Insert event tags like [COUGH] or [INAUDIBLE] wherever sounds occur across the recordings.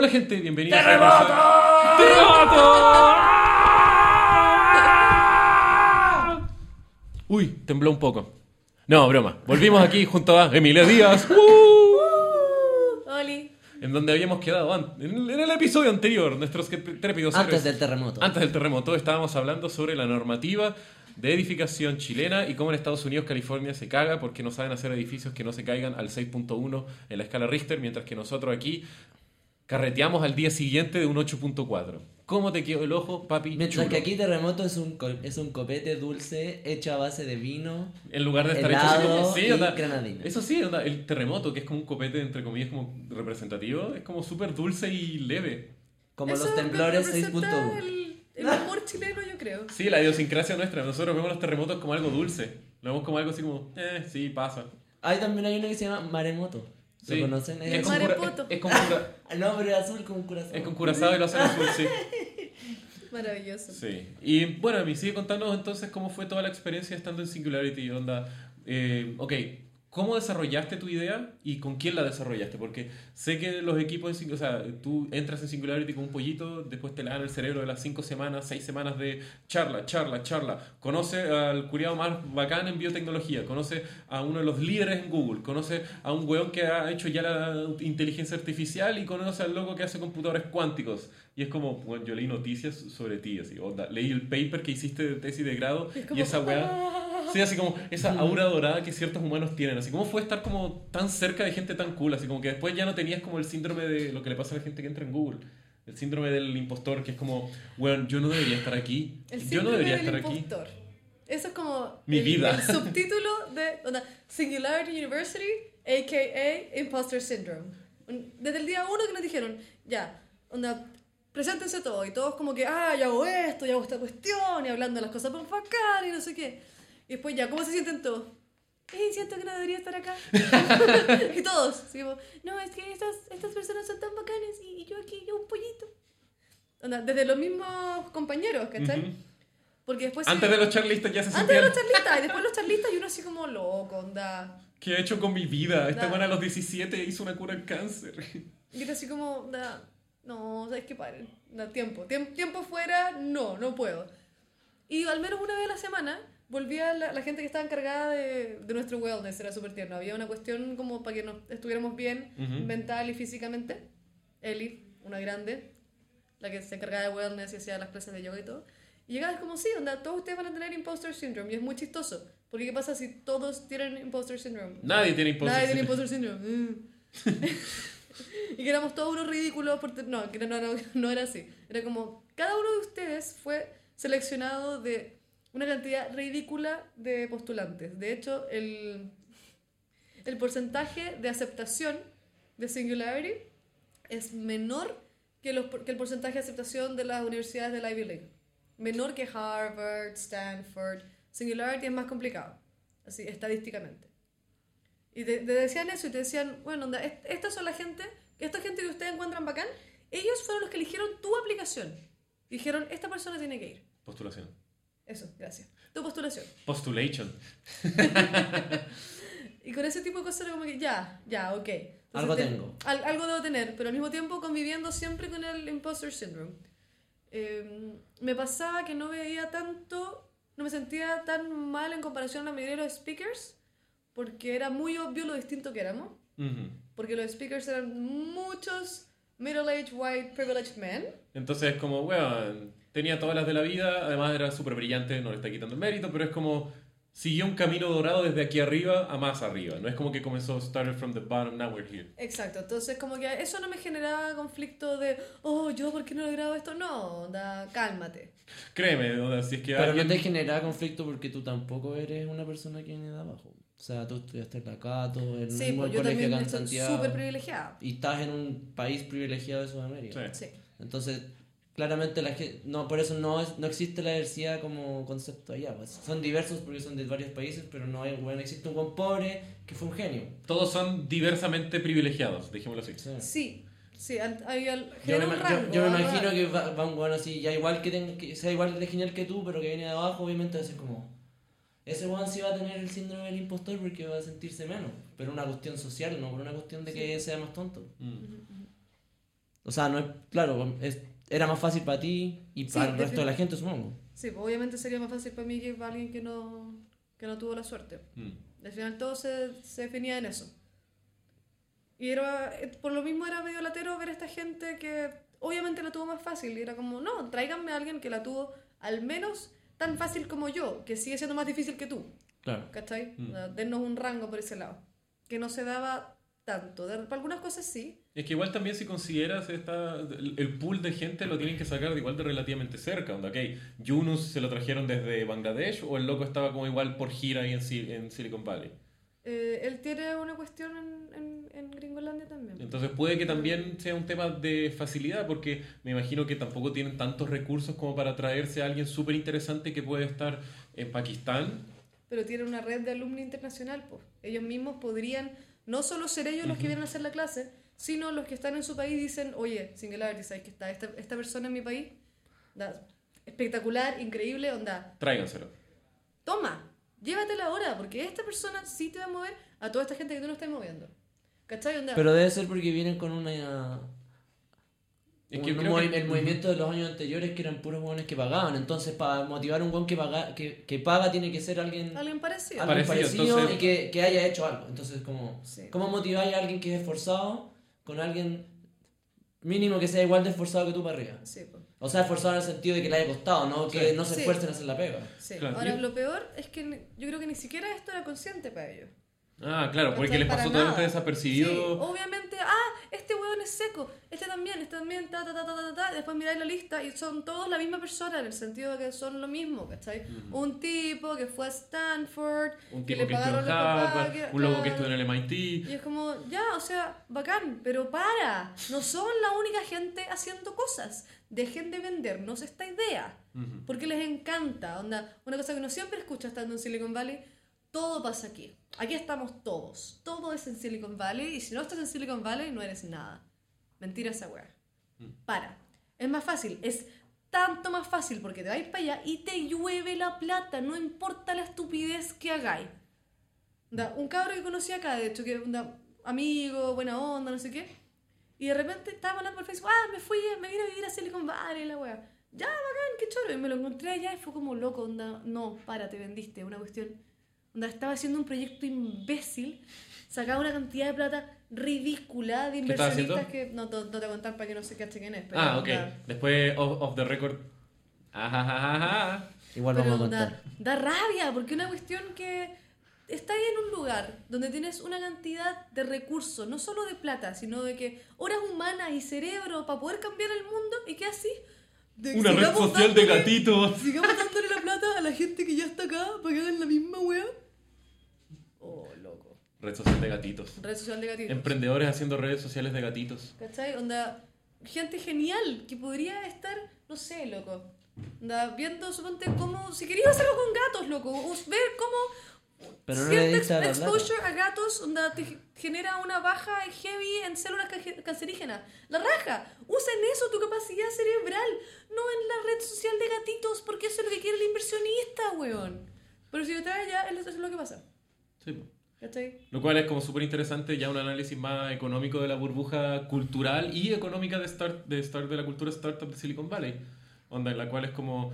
Hola gente, bienvenidos ¡Terremoto! a ¡Terremoto! Uy, tembló un poco. No, broma. Volvimos aquí junto a Emilia Díaz. [LAUGHS] ¡Uh! Oli. En donde habíamos quedado en el, en el episodio anterior, nuestros trépidos Antes héroes. del terremoto. Antes del terremoto estábamos hablando sobre la normativa de edificación chilena y cómo en Estados Unidos, California se caga porque no saben hacer edificios que no se caigan al 6.1 en la escala Richter, mientras que nosotros aquí carreteamos al día siguiente de un 8.4. ¿Cómo te quedó el ojo, papi? Mientras chulo? que aquí terremoto es un, es un copete dulce hecho a base de vino. En lugar de estar hecho así helado como... Sí, y onda, granadina. Eso sí, onda, el terremoto, que es como un copete, entre comillas, como representativo, es como súper dulce y leve. Como Eso los temblores representa 6.1. El, el [LAUGHS] humor chileno, yo creo. Sí, la idiosincrasia nuestra. Nosotros vemos los terremotos como algo dulce. Lo vemos como algo así como, eh, sí, pasa. Ahí también hay uno que se llama maremoto. ¿Lo Sí. conocen? Es Es, con, [LAUGHS] cura- es, con cura- Ah, no, pero es azul como un corazón. es con curazao y lo hacen azul, sí. [LAUGHS] Maravilloso. sí. Y bueno, me sigue contándonos entonces cómo fue toda la experiencia estando en Singularity. Onda, eh, ok, ¿cómo desarrollaste tu idea y con quién la desarrollaste? Porque sé que los equipos, o sea, tú entras en Singularity con un pollito, después te lavan el cerebro de las cinco semanas, seis semanas de charla, charla, charla. Conoce al curiado más bacán en biotecnología, conoce a uno de los líderes en Google, conoce a un weón que ha hecho ya la inteligencia artificial y conoce al loco que hace computadores cuánticos. Y es como, bueno, yo leí noticias sobre ti, así, onda, leí el paper que hiciste de tesis de grado Es y como, esa weá... [LAUGHS] Sí, así como esa aura dorada que ciertos humanos tienen. Así como fue estar como tan cerca de gente tan cool. Así como que después ya no tenías como el síndrome de lo que le pasa a la gente que entra en Google. El síndrome del impostor, que es como, weón, yo no debería estar aquí. El Yo no debería del estar aquí. impostor. Eso es como Mi el, vida. el [LAUGHS] subtítulo de onda, Singularity University, a.k.a. Imposter Syndrome. Desde el día uno que nos dijeron, ya, onda, preséntense todo. Y todos como que, ah, yo hago esto, yo hago esta cuestión, y hablando de las cosas más bacanas y no sé qué. Y después ya, ¿cómo se sienten todos? Eh, siento que no debería estar acá. [LAUGHS] y todos, así como, no, es que estas, estas personas son tan bacanas y, y yo aquí, yo un pollito. Onda, desde los mismos compañeros, ¿cachai? Ujú. Porque después... Antes de los charlistas ya se antes de sentían, los charlistas, y después los charlistas, y uno así como loco, onda. ¿qué he hecho con mi vida? Esta buena a los 17 hizo una cura al cáncer. Y era así como, onda, no, ¿sabes qué? Paren, da tiempo. Tiemp- tiempo fuera, no, no puedo. Y al menos una vez a la semana volvía la, la gente que estaba encargada de, de nuestro wellness, era súper tierno. Había una cuestión como para que nos estuviéramos bien Ujú. mental y físicamente. Eli, una grande, la que se encargaba de wellness y hacía las clases de yoga y todo. Y llegaba como, sí, onda, todos ustedes van a tener imposter syndrome. Y es muy chistoso. Porque ¿qué pasa si todos tienen imposter syndrome? Nadie tiene impostor. Nadie tiene imposter syndrome. [LAUGHS] Y que éramos todos unos ridículos. Por no, que no, no, no era así. Era como, cada uno de ustedes fue seleccionado de una cantidad ridícula de postulantes. De hecho, el, el porcentaje de aceptación de Singularity es menor que, los, que el porcentaje de aceptación de las universidades de la Ivy League. Menor que Harvard, Stanford. Singularity es más complicado, así, estadísticamente. Y te, te decían eso y te decían, bueno, onda, est- estas son la gente, esta gente que ustedes encuentran bacán, ellos fueron los que eligieron tu aplicación. Dijeron, esta persona tiene que ir. Postulación. Eso, gracias. Tu postulación. Postulation. [LAUGHS] Y con ese tipo de cosas era como que ya, ya, ok. Entonces, Algo te- tengo. al- algo debo tener, pero al mismo tiempo conviviendo siempre con el imposter syndrome. Eh, me pasaba que no veía tanto, no me sentía tan mal en comparación a la mayoría de los speakers, porque era muy obvio lo distinto que éramos. Porque los speakers eran muchos middle-aged, white, privileged men. Entonces es como, weón, tenía todas las de la vida, además era súper brillante, no le está quitando el mérito, pero es como, siguió un camino dorado desde aquí arriba a más arriba. No es como que comenzó, started from the bottom, now we're here. Exacto, entonces como que eso no me generaba conflicto de, oh, yo, ¿por qué no he logrado esto? No, da, cálmate. Créeme, o sea, si es que Pero no alguien... te genera conflicto porque tú tampoco eres una persona que viene de abajo. O sea, tú estudiaste en la Cato, en Sí, un pues colegio acá en Santiago. súper privilegiada. Y estás en un país privilegiado de Sudamérica. Sí. Sí. Entonces, claramente la gente, no, por eso no, es, no existe la diversidad como concepto allá. pues. Son diversos porque son de varios países, pero no hay, bueno, existe un buen pobre que fue un genio. Todos son diversamente privilegiados, dejémoslo así. Sí. Sí, sí, al- Yo me, imagino que va, va un weón así, ya igual que, ten- que sea igual de genial que tú, pero que viene de abajo, obviamente va a ser como. Ese weón sí va a tener el síndrome del impostor porque va a sentirse menos. Pero una cuestión social, no por una cuestión de que sea más tonto. Mm. O sea, no es, claro, es, era más fácil para ti y Sí, para el resto de la gente, supongo. Sí, pues obviamente sería más fácil para mí que para alguien que no, que no tuvo la suerte. Mm. Al final todo se, se definía en eso. Y era, eh, por lo mismo era medio latero ver a esta gente que obviamente la tuvo más fácil. Y era como, no, tráiganme a alguien que la tuvo al menos tan fácil como yo, que sigue siendo más difícil que tú. Claro. ¿Cachai? Mm. Dennos un rango por ese lado. Que no se daba tanto. De- para algunas cosas sí. Es que igual también si consideras esta, el, el pool de gente lo tienen que sacar de igual de relativamente cerca. Onda, ok, Yunus se lo trajeron desde Bangladesh o el loco estaba como igual por gira ahí en, en Silicon Valley. Eh, él tiene una cuestión en, en, en Gringolandia también. Entonces puede que también sea un tema de facilidad porque me imagino que tampoco tienen tantos recursos como para traerse a alguien súper interesante que puede estar en Pakistán. Pero tiene una red de alumni internacional, pues. Ellos mismos podrían, no solo ser ellos los que vienen a hacer la clase, sino los que están en su país dicen, oye, Singularity, ¿sabes que está esta, esta persona en mi país? Da- espectacular, increíble, onda. Tráiganselo. Toma, llévatela ahora, porque esta persona sí te va a mover a toda esta gente que tú no estás moviendo. ¿Cachai? Onda, Pero debe ser porque vienen con una... Es un que creo movi- que- el movimiento de los años anteriores que eran puros hueones que pagaban. Entonces, para motivar a un hueón que, paga, que, que paga, tiene que ser alguien, alguien parecido. alguien Parecido, parecido, entonces- y que, que haya hecho algo. Entonces, como, Sí. ¿cómo motiváis a alguien que es esforzado con alguien mínimo que sea igual de esforzado que tú para arriba? Sí, pues. O sea, esforzado en el sentido de que le haya costado, no que Sí. no se Sí. esfuercen en hacer la pega. Sí. Claro, Ahora, lo peor es que yo creo que ni siquiera esto era consciente para ellos. Ah, claro, porque ¿Cachai? les pasó totalmente desapercibido. Sí, obviamente, ah, este hueón es seco, este también, este también, ta, ta, ta, ta, ta, ta. Después miráis la lista y son todos la misma persona, en el sentido de que son lo mismo, ¿cachai? Un tipo que fue a Stanford, Un que tipo le que estuvo pagaron los papás, que- un loco que estuvo en el MIT. Y es como, ya, o sea, bacán, pero para, no son la única gente haciendo cosas. Dejen de vendernos esta idea. Porque les encanta. Onda, una cosa que uno siempre escucha estando en Silicon Valley, todo pasa aquí. Aquí estamos todos. Todo es en Silicon Valley y si no estás en Silicon Valley no eres nada. Mentira esa weá. Para. Es más fácil. Es tanto más fácil porque te vais para allá y te llueve la plata. No importa la estupidez que hagáis. Un cabro que conocí acá, de hecho, que onda, amigo, buena onda, no sé qué. Y de repente estábamos hablando por Facebook, ah, me fui, me vine a vivir a Silicon Valley, la wea. Ya, bacán, qué choro. Y me lo encontré allá y fue como loco, onda, no, para, te vendiste, una cuestión. Estaba haciendo un proyecto imbécil, sacaba una cantidad de plata ridícula de ¿Qué estaba inversionistas haciendo? que no, no, no te voy a contar para que no se cache quién es. Pero, Ah, ok. onda, Después, off, off the record. Ajajajaja. Igual Pero vamos a contar. da rabia, porque una cuestión que está ahí en un lugar donde tienes una cantidad de recursos, no solo de plata, sino de que horas humanas y cerebro para poder cambiar el mundo, y que así. de- Una red social de gatitos. Sigamos dándole la plata a la gente que ya está acá para que hagan la misma wea. Red social de gatitos. Red social de gatitos. Emprendedores haciendo redes sociales de gatitos. ¿Cachai? Onda, gente genial que podría estar, no sé, loco. Onda, viendo, suponte, cómo. Si querías hacerlo con gatos, loco. o ver cómo. Pero no cierta ex- exposure a gatos, onda, te ge- genera una baja heavy en células ca- cancerígenas. La raja. Usa en eso tu capacidad cerebral, no en la red social de gatitos, porque eso es lo que quiere el inversionista, weón. Pero si lo traes ya, eso es lo que pasa. Sí. ¿Cachai? Lo cual es como súper interesante, ya un análisis más económico de la burbuja cultural y económica de, start, de, start, de la cultura startup de Silicon Valley. Onda, en la cual es como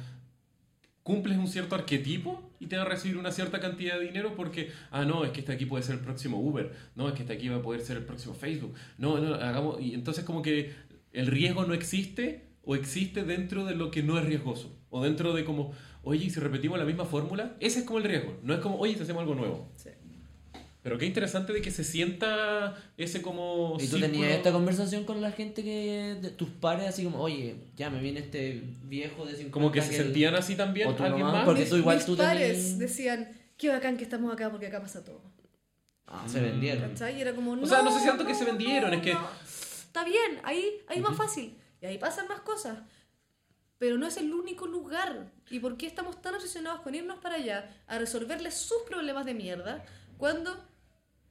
cumples un cierto arquetipo y te va a recibir una cierta cantidad de dinero porque, ah, no, es que este aquí puede ser el próximo Uber, no, es que este aquí va a poder ser el próximo Facebook, no, no, hagamos, y entonces como que el riesgo no existe o existe dentro de lo que no es riesgoso, o dentro de como, oye, ¿y si repetimos la misma fórmula, ese es como el riesgo, no es como, oye, si hacemos algo nuevo. Sí. Pero qué interesante de que se sienta ese como... ¿Y tú círculo- tenías esta conversación con la gente que. de tus pares, así como, oye, ya me viene este viejo de 50 Como que se él- sentían así también, o tu mamá, más. porque mis, tú igual mis tú pares tenés- decían, qué bacán que estamos acá porque acá pasa todo. Ah, se vendieron. ¿Cachai? Y era como, no. sea, no sé si tanto que se vendieron, es que- Está bien, ahí, ahí más fácil. Y ahí pasan más cosas. Pero no es el único lugar. ¿Y por qué estamos tan obsesionados con irnos para allá a resolverles sus problemas de mierda cuando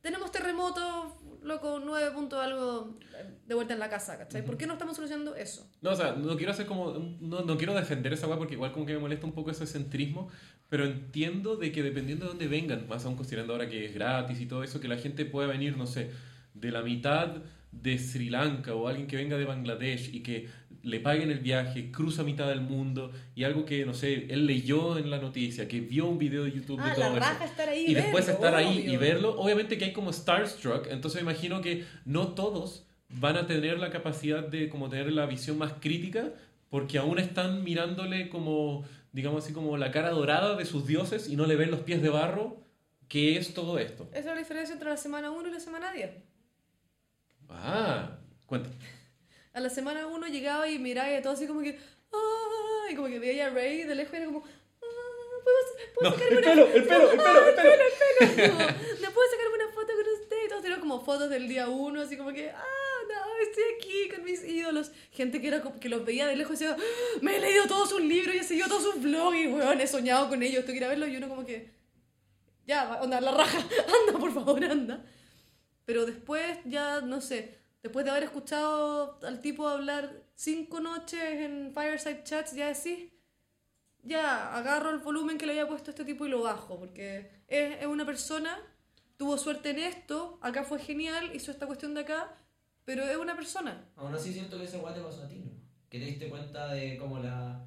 tenemos terremotos, loco, 9 puntos algo de vuelta en la casa, ¿cachai? ¿Por qué no estamos solucionando eso? No, o sea, no quiero hacer como. No, no quiero defender esa weá porque igual como que me molesta un poco ese centrismo. Pero entiendo de que dependiendo de dónde vengan, más aún considerando ahora que es gratis y todo eso, que la gente pueda venir, no sé, de la mitad de Sri Lanka o alguien que venga de Bangladesh y que le paguen el viaje, cruza mitad del mundo y algo que, no sé, él leyó en la noticia, que vio un video de YouTube Ah, de todo la eso. raja estar ahí Y después verlo, estar ahí y verlo, obviamente que hay como Starstruck, entonces me imagino que no todos van a tener la capacidad de como tener la visión más crítica porque aún están mirándole como, digamos así, como la cara dorada de sus dioses y no le ven los pies de barro, que es todo esto. Esa es la diferencia entre la semana 1 y la semana 10. Ah, cuenta. A la semana 1 llegaba y miraba y todo así como que. ¡Ah! Y como que veía a Rey de lejos y era como. ¿Puedo, puedo No, el una pelo, el pelo, el pelo, el pelo. [LAUGHS] como, ¿No puedo sacarme una foto con usted? Y todos eran como fotos del día 1, así como que. ¡Ah! No, estoy aquí con mis ídolos. Gente que, era que los veía de lejos y decía. "Ah, Me he leído todos sus libros y he seguido todos sus blogs y, weón, he soñado con ellos. Tengo que ir a verlo y uno como que. Ya, onda, la raja. [LAUGHS] Anda, por favor, anda. Pero después, ya, no sé, después de haber escuchado al tipo hablar cinco noches en Fireside Chats, ya decís, ya, agarro el volumen que le había puesto a este tipo y lo bajo, porque es, es una persona, tuvo suerte en esto, acá fue genial, hizo esta cuestión de acá, pero es una persona. Aún así siento que ese guate pasó a ti, ¿no? Que te diste cuenta de como la...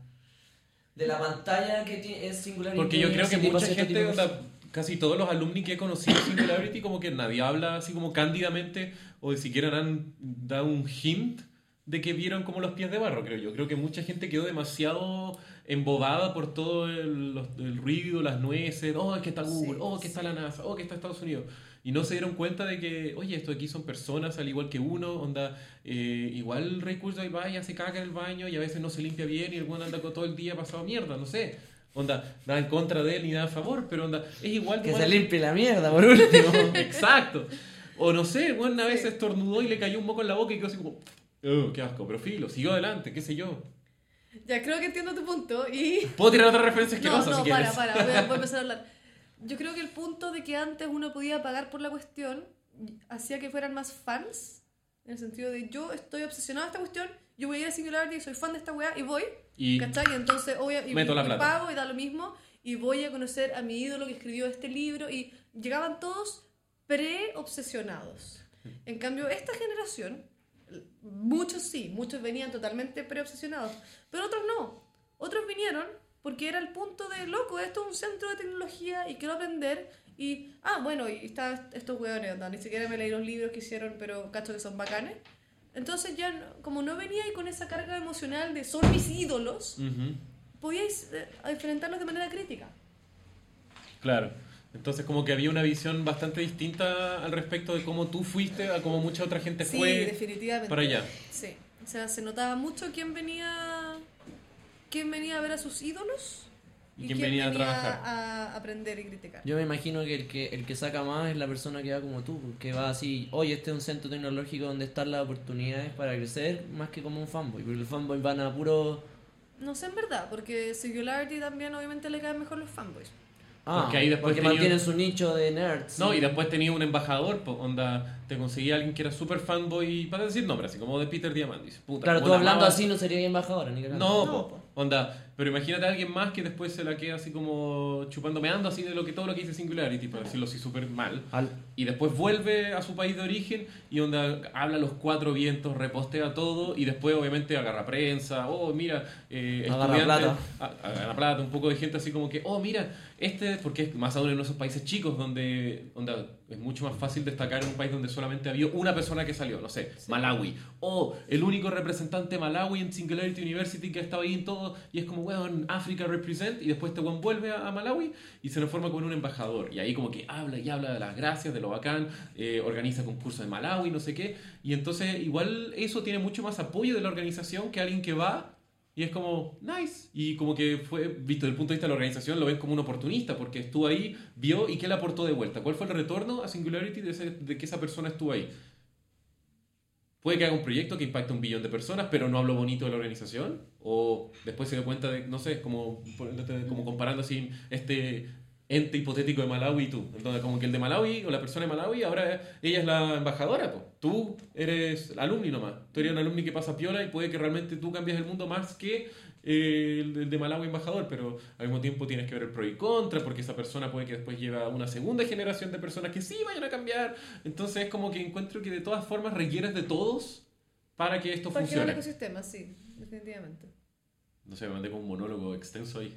De la pantalla que tiene, es singular. Porque yo creo que mucha gente, onda, casi todos los alumni que he conocido en Singularity, como que nadie habla así como cándidamente o ni siquiera han dado un hint de que vieron como los pies de barro, creo yo. Creo que mucha gente quedó demasiado embobada por todo el, los- el ruido, las nueces, oh, es que está Google, Sí, oh, que está la NASA, oh, que está Estados Unidos. Y no se dieron cuenta de que, oye, esto aquí son personas al igual que uno, onda, eh, igual Ray Kurzweil va y hace caca en el baño y a veces no se limpia bien y el buen anda con todo el día pasado mierda, no sé. Onda, nada en contra de él ni nada a favor, pero onda, es igual Que igual- se limpie la mierda, por último. [LAUGHS] Exacto. O no sé, bueno, una vez estornudó y le cayó un moco en la boca y quedó así como, oh, qué asco, pero filo, siguió adelante, qué sé yo. Ya creo que entiendo tu punto y... Puedo tirar otra referencia No, asquerosa no, si para, para, voy a, voy a empezar a hablar. [LAUGHS] Yo creo que el punto de que antes uno podía pagar por la cuestión hacía que fueran más fans, en el sentido de yo estoy obsesionado a esta cuestión, yo voy a ir a Singularity, soy fan de esta weá y voy, Y ¿cachai? Entonces obvia- y, Meto la y plata. pago y da lo mismo y voy a conocer a mi ídolo que escribió este libro y llegaban todos pre-obsesionados. En cambio, esta generación, muchos sí, muchos venían totalmente pre-obsesionados, pero otros no. Otros vinieron porque era el punto de, loco, esto es un centro de tecnología y quiero aprender. Y, ah, bueno, y está estos hueones, ni siquiera me leí los libros que hicieron, pero cacho que son bacanes. Entonces ya, como no venía ahí con esa carga emocional de son mis ídolos, podíais eh, enfrentarlos de manera crítica. Claro. Entonces como que había una visión bastante distinta al respecto de cómo tú fuiste a cómo mucha otra gente Sí, fue definitivamente. para allá. Sí, o sea, se notaba mucho quién venía, quién venía a ver a sus ídolos Y quién venía a trabajar. a aprender y criticar. Yo me imagino que el, que el que saca más es la persona que va como tú, que va así, oye, este es un centro tecnológico donde están las oportunidades para crecer, más que como un fanboy, porque los fanboys van a puro... No sé en verdad, porque Singularity también obviamente le caen mejor los fanboys. Ah, Porque ahí después porque tenía- mantienen su nicho de nerds. No, sí. y después tenía un embajador, po, onda, te conseguía alguien que era súper fanboy, para decir nombre, así como de Peter Diamandis. Puta, Claro, tú la hablando amaba- así no sería embajadora, ni. No, No, po, po. onda, pero imagínate a alguien más que después se la queda así como chupando meando así de lo que todo lo que dice Singularity, para decirlo así súper mal. Al- Y después vuelve a su país de origen y onda habla los cuatro vientos, repostea todo y después obviamente agarra prensa, oh mira, eh, Agarra estudiantes- a- agarra plata, un poco de gente así como que, oh mira, este, porque es más aún en esos países chicos donde onda, es mucho más fácil destacar en un país donde solamente había una persona que salió, no sé, Malawi, o el único representante Malawi en Singularity University que estaba ahí en todo y es como, weón, África represent y después este weón vuelve a, a Malawi y se nos forma con un embajador y ahí como que habla y habla de las gracias, de lo bacán, eh, organiza concursos en Malawi, no sé qué, y entonces igual eso tiene mucho más apoyo de la organización que alguien que va y es como, nice. Y como que fue, visto desde el punto de vista de la organización, lo ven como un oportunista, porque estuvo ahí, vio y qué le aportó de vuelta. ¿Cuál fue el retorno a Singularity de, ese- de que esa persona estuvo ahí? Puede que haga un proyecto que impacte a un billón de personas, pero no habló bonito de la organización. O después se dio cuenta de, no sé, como, como comparando así, este ente hipotético de Malawi y tú. Entonces, como que el de Malawi o la persona de Malawi, ahora ella es la embajadora, pues. Tú eres alumni nomás. Tú eres un alumni que pasa piola y puede que realmente tú cambies el mundo más que eh, el de- Malawi embajador, pero al mismo tiempo tienes que ver el pro y contra, porque esa persona puede que después lleve a una segunda generación de personas que sí vayan a cambiar. Entonces, es como que encuentro que de todas formas requieres de todos para que esto Para generar el funcione. ecosistema, sí, definitivamente. No sé, me mandé con un monólogo extenso ahí.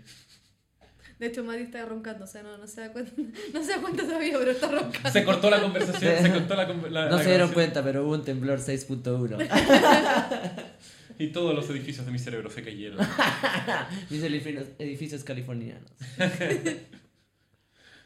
De hecho, Mati está roncando, o sea, no, no, se da cuenta, [LAUGHS] no se da cuenta todavía, pero está roncando. Se cortó la conversación, se cortó la, con- la- No la se dieron cuenta, pero hubo un temblor 6.1. Y todos los edificios de mi cerebro se cayeron. [LAUGHS] Mis edificios, edificios californianos.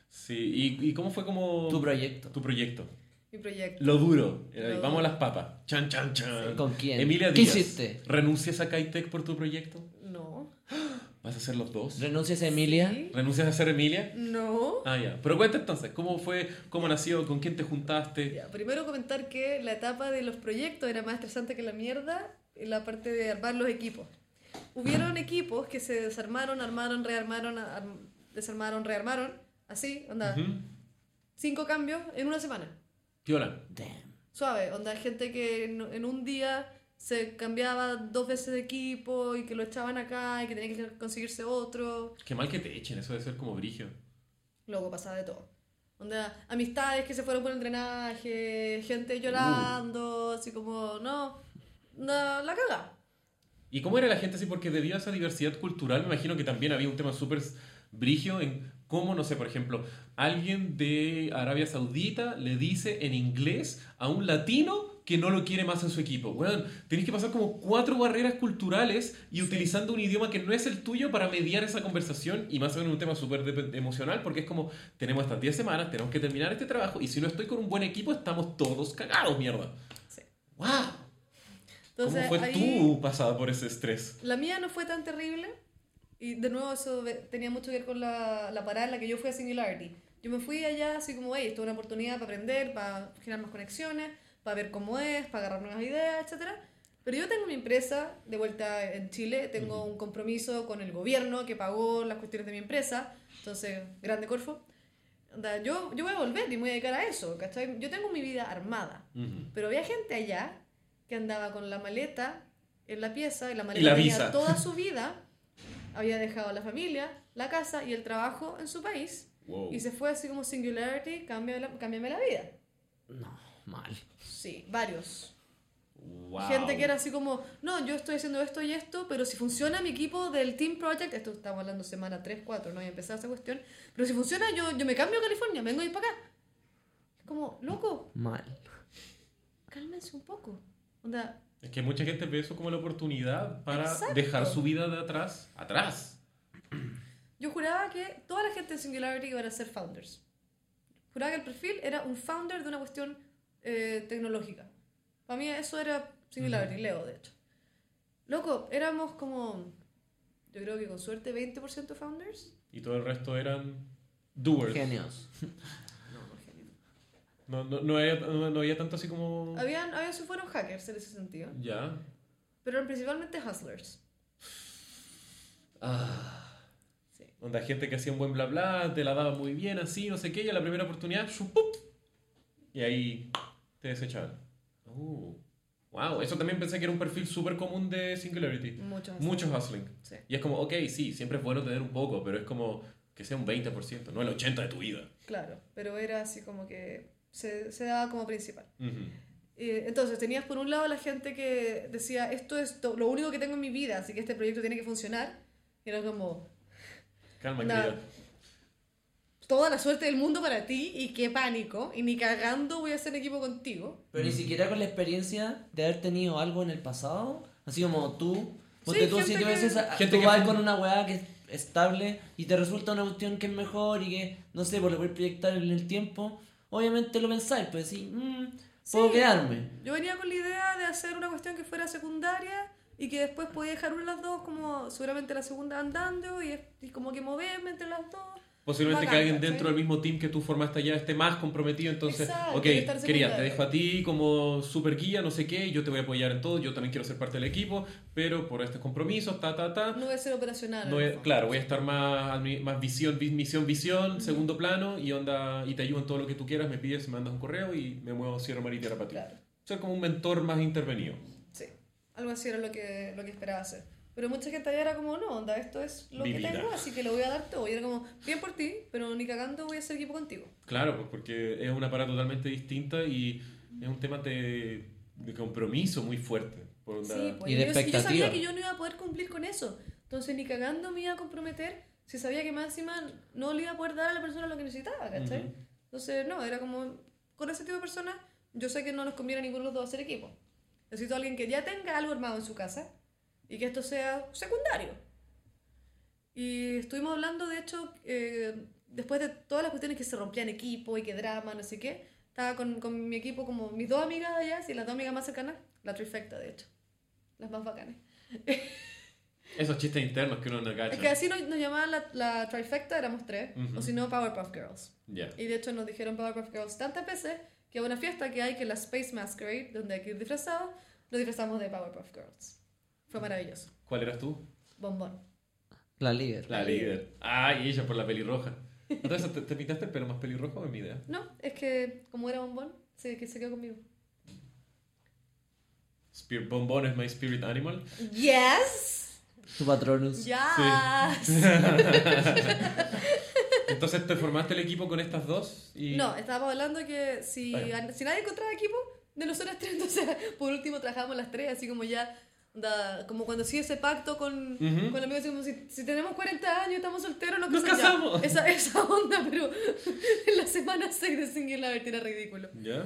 Sí, ¿y, y cómo fue como Tu proyecto. tu proyecto? Mi proyecto. Lo duro. Lo Vamos a las papas. Chan, chan, chan. ¿Con quién? Emilia ¿Qué Díaz. hiciste? ¿Renuncias a Kitech por tu proyecto? No. [GASPS] ¿Vas a hacer los dos? ¿Renuncias a Emilia? Sí. ¿Renuncias a ser Emilia? No. Ah, ya. Pero cuenta entonces, ¿cómo fue? ¿Cómo nació? ¿Con quién te juntaste? Ya, primero comentar que la etapa de los proyectos era más estresante que la mierda en la parte de armar los equipos. Hubieron equipos que se desarmaron, armaron, rearmaron, arm- desarmaron, rearmaron, así, onda, Ujú. cinco cambios en una semana. Piola. Damn. Suave, onda, gente que en, en un día se cambiaba dos veces de equipo y que lo echaban acá y que tenía que conseguirse otro. Qué mal que te echen, eso debe ser como brigio. Luego pasaba de todo. Onda, amistades que se fueron por el drenaje, gente llorando, así como, no, no la caga. ¿Y cómo era la gente así? Porque debido a esa diversidad cultural, me imagino que también había un tema súper brigio en cómo, no sé, por ejemplo, alguien de Arabia Saudita le dice en inglés a un latino que no lo quiere más en su equipo. Bueno, tenés que pasar como cuatro barreras culturales y utilizando un idioma que no es el tuyo para mediar esa conversación y más o menos un tema súper emocional porque es como, tenemos estas 10 semanas, tenemos que terminar este trabajo y si no estoy con un buen equipo estamos todos cagados, mierda. Sí. ¡Wow! Entonces, ¿Cómo fue ahí, tu pasada por ese estrés? La mía no fue tan terrible y de nuevo eso tenía mucho que ver con la, la parada en la que yo fui a Singularity. Yo me fui allá así como, hey, esto es una oportunidad para aprender, para generar más conexiones, para ver cómo es, para agarrar nuevas ideas, etc. Pero yo tengo mi empresa de vuelta en Chile, tengo un compromiso con el gobierno que pagó las cuestiones de mi empresa, entonces, grande Corfo. Yo, yo voy a volver y me voy a dedicar a eso, ¿cachai? Yo tengo mi vida armada. Ujú. Pero había gente allá que andaba con la maleta en la pieza y la maleta Y la tenía visa. toda su [LAUGHS] vida. Había dejado a la familia, la casa y el trabajo en su país. Wow. Y se fue así como Singularity, cámbiame la, cámbiame la vida. No, mal. Sí, varios. Wow. Gente que era así como, no, yo estoy haciendo esto y esto, pero si funciona mi equipo del Team Project, esto estamos hablando semana 3, 4, no había empezado esa cuestión, pero si funciona yo, yo me cambio a California, vengo a ir para acá. Es como, loco, Mal. cálmense un poco. Onda, Es que mucha gente ve eso como la oportunidad para Exacto. dejar su vida de atrás, atrás. Yo juraba que toda la gente en Singularity iban a ser founders. Juraba que el perfil era un founder de una cuestión eh, tecnológica. Para mí eso era Singularity, Leo, de hecho. Loco, éramos como, yo creo que con suerte 20% founders. Y todo el resto eran doers. Genios. [LAUGHS] No, no, genio. No, no, no, había, no, no había tanto así como... Habían, habían, se fueron hackers en ese sentido, Ya. pero eran principalmente hustlers. Ah. Sí. Onda, gente que hacía un buen bla bla, te la daba muy bien, así, no sé qué, y a la primera oportunidad. ¡pup! y ahí desechaban. Uh, wow, eso también pensé que era un perfil súper común de Singularity. Muchos. Muchos hustling. Sí. Y es como, ok, sí, siempre es bueno tener un poco, pero es como que sea un 20%, no el 80% de tu vida. Claro, pero era así como que se, se daba como principal. Eh, Entonces, tenías por un lado la gente que decía, esto es lo único que tengo en mi vida, así que este proyecto tiene que funcionar. Y era como, Calma, querida. Toda la suerte del mundo para ti y qué pánico, y ni cagando voy a hacer equipo contigo. Pero ni siquiera con la experiencia de haber tenido algo en el pasado, así como tú. Ponte Sí, tú, si gente tú que- esa- Gente tú que- vas con una weá que es estable y te resulta una cuestión que es mejor y que, no sé, por lo puedes proyectar en el tiempo, obviamente lo pensáis, pues sí, mm, puedo Sí. quedarme. Yo venía con la idea de hacer una cuestión que fuera secundaria y que después podía dejar una de las dos, como seguramente la segunda andando y, y como que moverme entre las dos. Posiblemente que Bacán, alguien ¿cachai? dentro del mismo team que tú formaste allá esté más comprometido, entonces, Exacto, ok, que quería, te dejo a ti como super guía, no sé qué, yo te voy a apoyar en todo, yo también quiero ser parte del equipo, pero por estos compromisos, ta, ta, ta, No voy a ser operacional. no voy- claro, voy a estar más, más visión, vi- misión, visión, segundo plano, y onda, y te ayudo en todo lo que tú quieras, me pides, me mandas un correo y me muevo cierro mar y tierra para ti. Claro. Ser como un mentor más intervenido. Sí, algo así era lo que, lo que esperaba hacer. Pero mucha gente allá era como, no, onda, esto es lo Mi que vida. tengo, así que lo voy a dar todo. Y era como, bien por ti, pero ni cagando voy a hacer equipo contigo. Claro, pues porque es una parada totalmente distinta y es un tema de, de compromiso muy fuerte. Por onda- Sí, pues, Y de yo, yo sabía expectativa. que yo no iba a poder cumplir con eso. Entonces ni cagando me iba a comprometer si sabía que más encima no le iba a poder dar a la persona lo que necesitaba, ¿cachai? Ujú. Entonces, no, era como, con ese tipo de personas, yo sé que no nos conviene a ninguno de los dos hacer equipo. Necesito a alguien que ya tenga algo armado en su casa y que esto sea secundario. Y estuvimos hablando, de hecho, eh, después de todas las cuestiones que se rompían equipo y que drama, no sé qué, estaba con, con mi equipo como mis dos amigas allá, sí, las dos amigas más cercanas, la trifecta, de hecho, las más bacanas. [LAUGHS] Esos chistes internos que uno no cacha. Es que así nos, nos llamaban la, la trifecta, éramos tres, Ujú. o si no, Powerpuff Girls. Ya. Y de hecho nos dijeron Powerpuff Girls tantas veces que a una fiesta que hay, que es la Space Masquerade, donde hay que ir disfrazado, nos disfrazamos de Powerpuff Girls. Fue maravilloso. ¿Cuál eras tú? Bombón. La líder. La líder. Ah, y ella por la pelirroja. Entonces, ¿te, te pintaste el pelo más pelirrojo o es mi idea? No, es que como era bombón, se, que se quedó conmigo. Spirit, bombón es my spirit animal. Yes. Tu patronus. Yes. [LAUGHS] [LAUGHS] Entonces, ¿te formaste el equipo con estas dos? Y... No, estábamos hablando que si, Bueno. si nadie encontraba equipo, de nosotras tres, [LAUGHS] entonces por último trabajamos las tres, así como ya, onda, como cuando sí ese pacto con, Ujú. con amigos, como si, si tenemos 40 años, estamos solteros, nos, Nos casamos, ya. Esa, esa onda, pero [LAUGHS] en la semana 6 de Singularity era ridículo. ¿Ya?